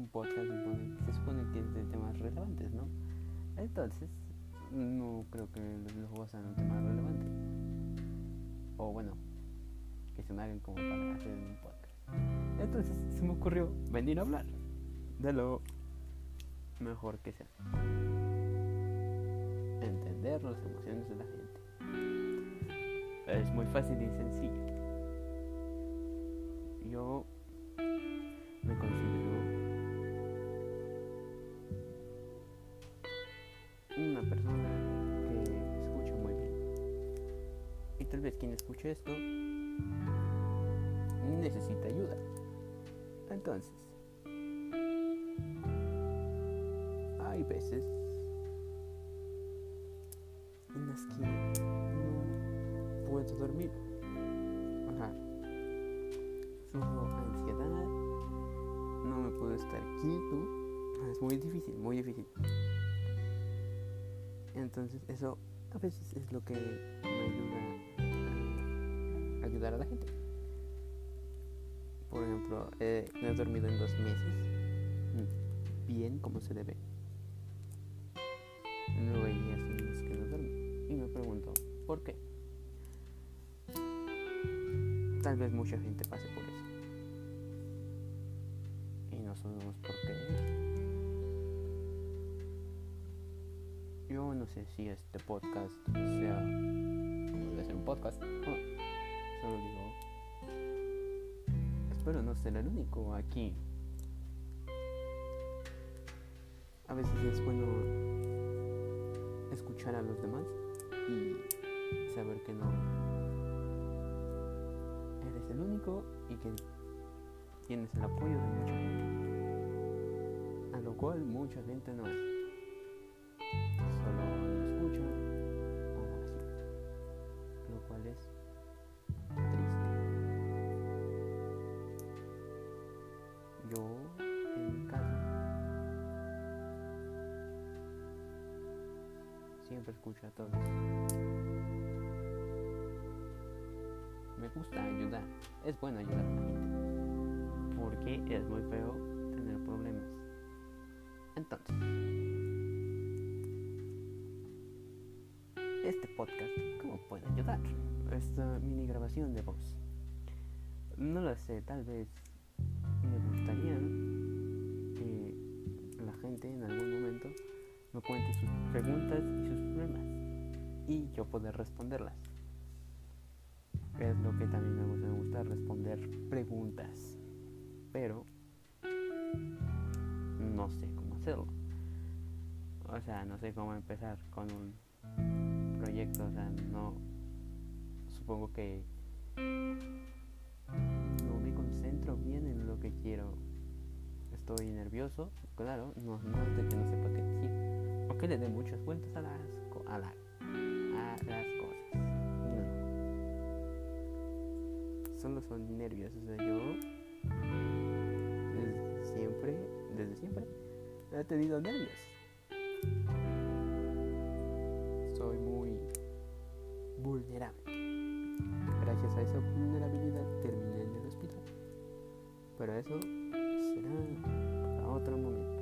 un podcast se supone que es de temas relevantes, ¿no? Entonces, no creo que los juegos sean un tema relevante. O bueno, que se me hagan como para hacer un podcast. Entonces se me ocurrió venir a hablar de lo mejor que sea. Entender las emociones de la gente. Es muy fácil y sencillo. Esto necesita ayuda. Entonces, hay veces en las que no puedo dormir. Ajá. Ansiedad, no me puedo estar quieto. Es muy difícil, muy difícil. Entonces eso a veces es lo que me ayuda ayudar a la gente. Por ejemplo, eh, no he dormido en dos meses mm, bien como se debe. Días en los que no duermo. Y me pregunto, ¿por qué? Tal vez mucha gente pase por eso. Y no sabemos por qué. Yo no sé si este podcast sea debe ser un podcast. No, solo digo. Espero no ser el único aquí. A veces es bueno escuchar a los demás y saber que no eres el único y que tienes el apoyo de mucha gente. A lo cual mucha gente no es. Siempre escucho a todos. Me gusta ayudar. Es bueno ayudar a la gente. Porque es muy feo tener problemas. Entonces, este podcast, ¿cómo puede ayudar? Esta mini grabación de voz. No lo sé, tal vez me gustaría que la gente en algún momento me cuente sus preguntas y sus problemas y yo poder responderlas. Es lo que también me gusta, me gusta responder preguntas, pero no sé cómo hacerlo. O sea, no sé cómo empezar con un proyecto, o sea, no supongo que no me concentro bien en lo que quiero. Estoy nervioso, claro, no, no es de que no sepa qué decir, que le dé muchas vueltas a las, a la- a las cosas. No. Solo son nervios, o sea, yo desde siempre, desde siempre, he tenido nervios. Soy muy vulnerable. Gracias a esa vulnerabilidad terminé en el hospital. Pero eso será para otro momento.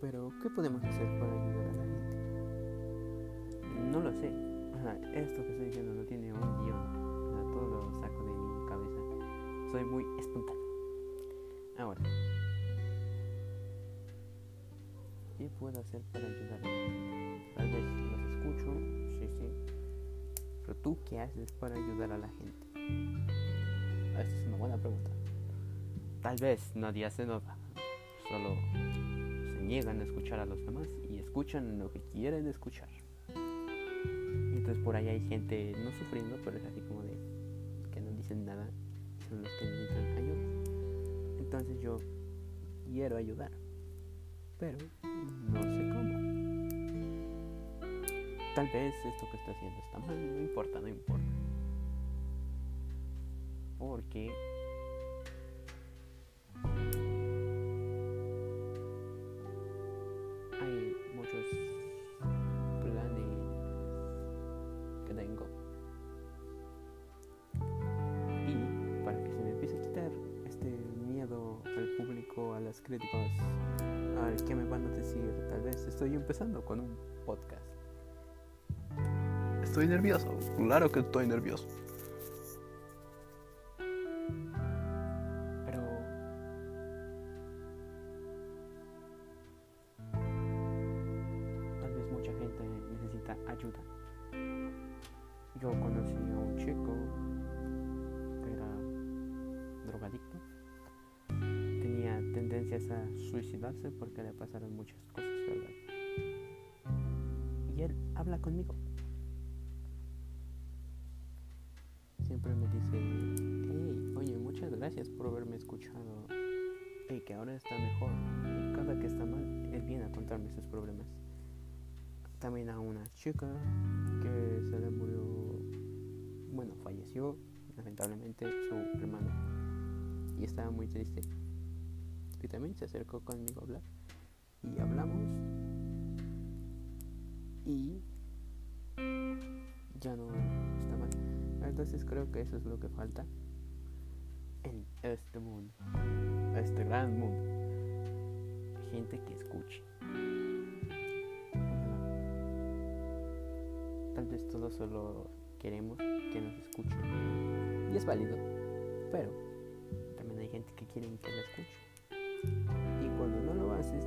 Pero, ¿qué podemos hacer para ayudar a la gente? No lo sé. Esto que estoy diciendo no tiene un guion. Todo lo saco de mi cabeza. Soy muy espontáneo. Ahora, ¿qué puedo hacer para ayudar a la gente? Tal vez los escucho, sí, sí. Pero tú, ¿qué haces para ayudar a la gente? Esta es una buena pregunta. Tal vez nadie hace nada. Solo niegan a escuchar a los demás y escuchan lo que quieren escuchar. Entonces por ahí hay gente no sufriendo, pero es así como de que no dicen nada. Son los que necesitan ayuda. Entonces yo quiero ayudar. Pero no sé cómo. Tal vez esto que está haciendo está mal, no importa, no importa. Porque a ver, ¿qué me van a decir? Tal vez estoy empezando con un podcast. Estoy nervioso, claro que estoy nervioso. Pero... Tal vez mucha gente necesita ayuda. Yo conocí a un chico que era drogadicto. Tendencias a suicidarse porque le pasaron muchas cosas, ¿verdad? Y él habla conmigo. Siempre me dice, hey, oye, muchas gracias por haberme escuchado. Y que ahora está mejor. Y cada que está mal, él viene a contarme sus problemas. También a una chica que se le murió, bueno, falleció lamentablemente su hermano y estaba muy triste. Y también se acercó conmigo a hablar y hablamos y ya no está mal. Entonces creo que eso es lo que falta en este mundo, este gran mundo. Gente que escuche. Tal vez todos solo queremos que nos escuchen. Y es válido. Pero también hay gente que quiere que la escuche. Y cuando no lo haces,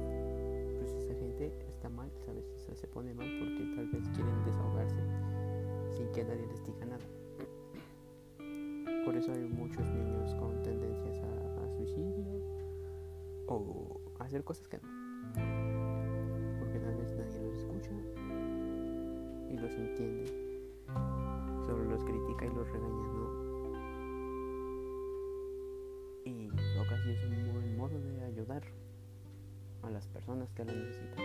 pues esa gente está mal, ¿sabes? O se pone mal porque tal vez quieren desahogarse sin que nadie les diga nada. Por eso hay muchos niños con tendencias a, suicidio o hacer cosas que no. Porque tal vez nadie los escucha y los entiende. Solo los critica y los regaña, ¿no? Y lo casi es un buen modo de ayudar a las personas que lo necesitan.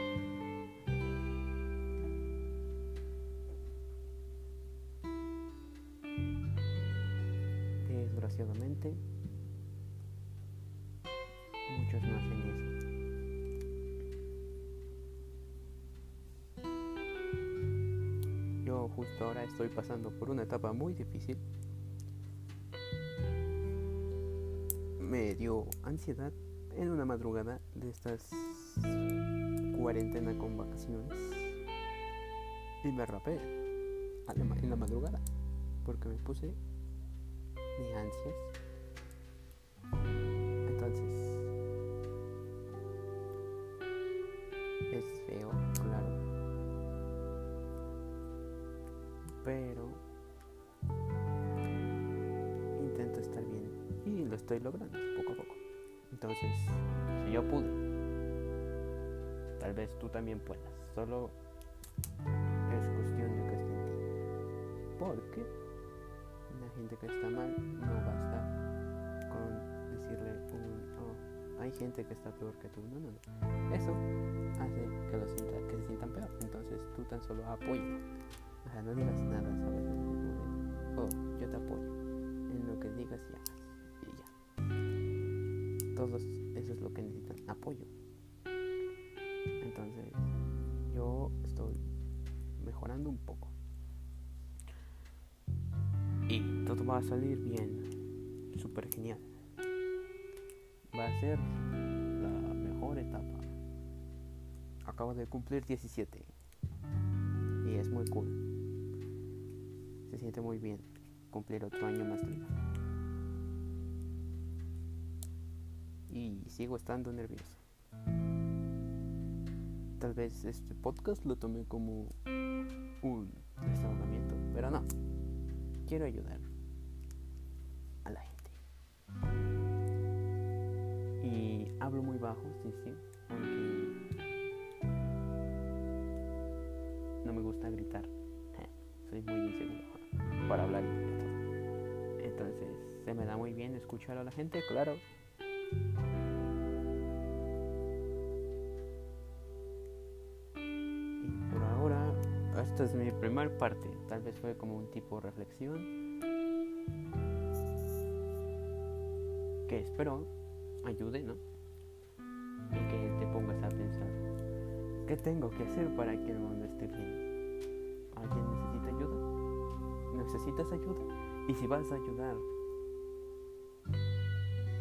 Desgraciadamente, muchos no hacen eso. Yo justo ahora estoy pasando por una etapa muy difícil. Me dio ansiedad en una madrugada de estas cuarentena con vacaciones. Y me rapé en la madrugada porque me puse de ansias. Entonces, es feo, claro. Pero intento estar bien y lo estoy logrando. Entonces, si yo pude, tal vez tú también puedas. Solo es cuestión de que esté. Porque la gente que está mal no basta con decirle un, oh, hay gente que está peor que tú. No, no, no. Eso hace que, lo que se sientan peor. Entonces tú tan solo apoya. O sea, no digas nada, ¿sabes? Oh, yo te apoyo en lo que digas y hagas. Todos, eso es lo que necesitan, apoyo. Entonces, yo estoy mejorando un poco. Y todo va a salir bien, súper genial. Va a ser la mejor etapa. Acabo de cumplir 17 y es muy cool. Se siente muy bien cumplir otro año más libre. Y sigo estando nervioso. Tal vez este podcast lo tomé como un desahogamiento, pero no. Quiero ayudar a la gente. Y hablo muy bajo, sí, sí, porque no me gusta gritar. Soy muy inseguro para hablar y todo. Entonces, se me da muy bien escuchar a la gente, claro. Esta es mi primer parte. Tal vez fue como un tipo reflexión. Que espero ayude, ¿no? Y que te pongas a pensar. ¿Qué tengo que hacer para que el mundo esté bien? ¿Alguien necesita ayuda? ¿Necesitas ayuda? Y si vas a ayudar,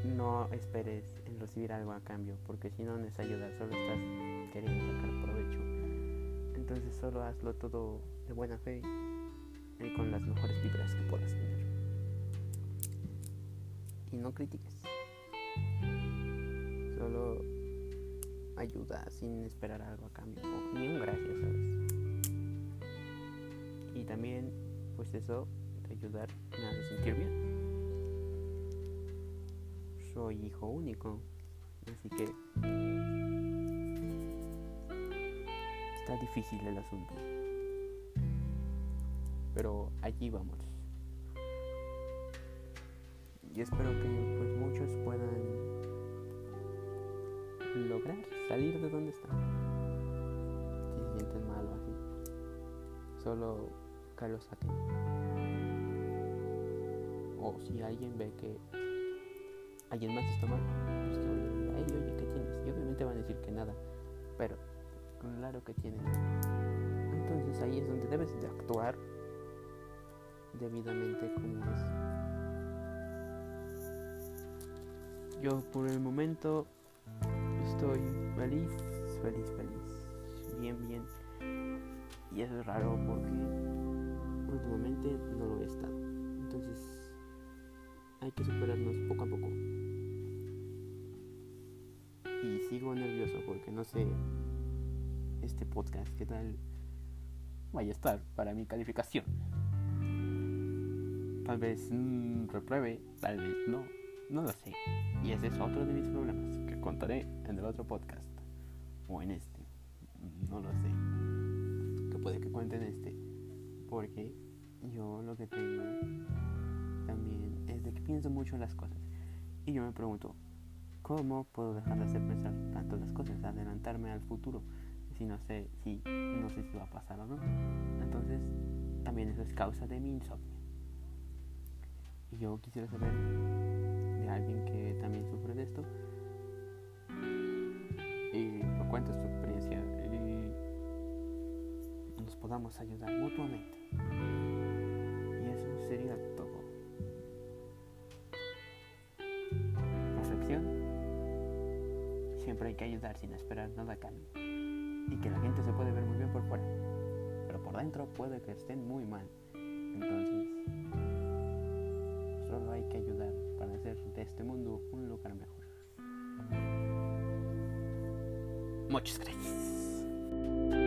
no esperes en recibir algo a cambio, porque si no, no es ayudar, solo estás queriendo sacar provecho. Entonces solo hazlo todo de buena fe y con las mejores vibras que puedas tener. Y no critiques. Solo ayuda sin esperar algo a cambio, ni un gracias, ¿sabes? Y también, pues eso de ayudar me hace sentir bien soy hijo único, así que está difícil el asunto. Pero allí vamos. Y espero que pues muchos puedan lograr salir de donde están. Si se sienten mal o así. Solo que lo saquen. O si alguien ve que alguien más está mal, pues que oye, oye, ¿qué tienes? Y obviamente van a decir que nada, pero claro que tienen. Entonces ahí es donde debes de actuar debidamente como es. Yo por el momento estoy feliz, feliz, feliz, bien, bien. Y eso es raro porque últimamente no lo he estado. Entonces hay que superarnos poco a poco. Y sigo nervioso porque no sé este podcast qué tal vaya a estar para mi calificación. Tal vez mm, repruebe, tal vez no, no lo sé. Y ese es otro de mis problemas que contaré en el otro podcast o en este. No lo sé. Que puede que cuente en este. Porque yo lo que tengo también es de que pienso mucho en las cosas. Y yo me pregunto, ¿cómo puedo dejar de hacer pensar tanto las cosas, adelantarme al futuro? Si no sé si no sé si va a pasar o no. Entonces, también eso es causa de mi insomnio. Y yo quisiera saber de alguien que también sufre de esto y me cuenta su experiencia y nos podamos ayudar mutuamente. Y eso sería todo. Siempre hay que ayudar sin esperar nada a cambio. Y que la gente se puede ver muy bien por fuera, pero por dentro puede que estén muy mal. Entonces, solo hay que ayudar para hacer de este mundo un lugar mejor. Muchas gracias.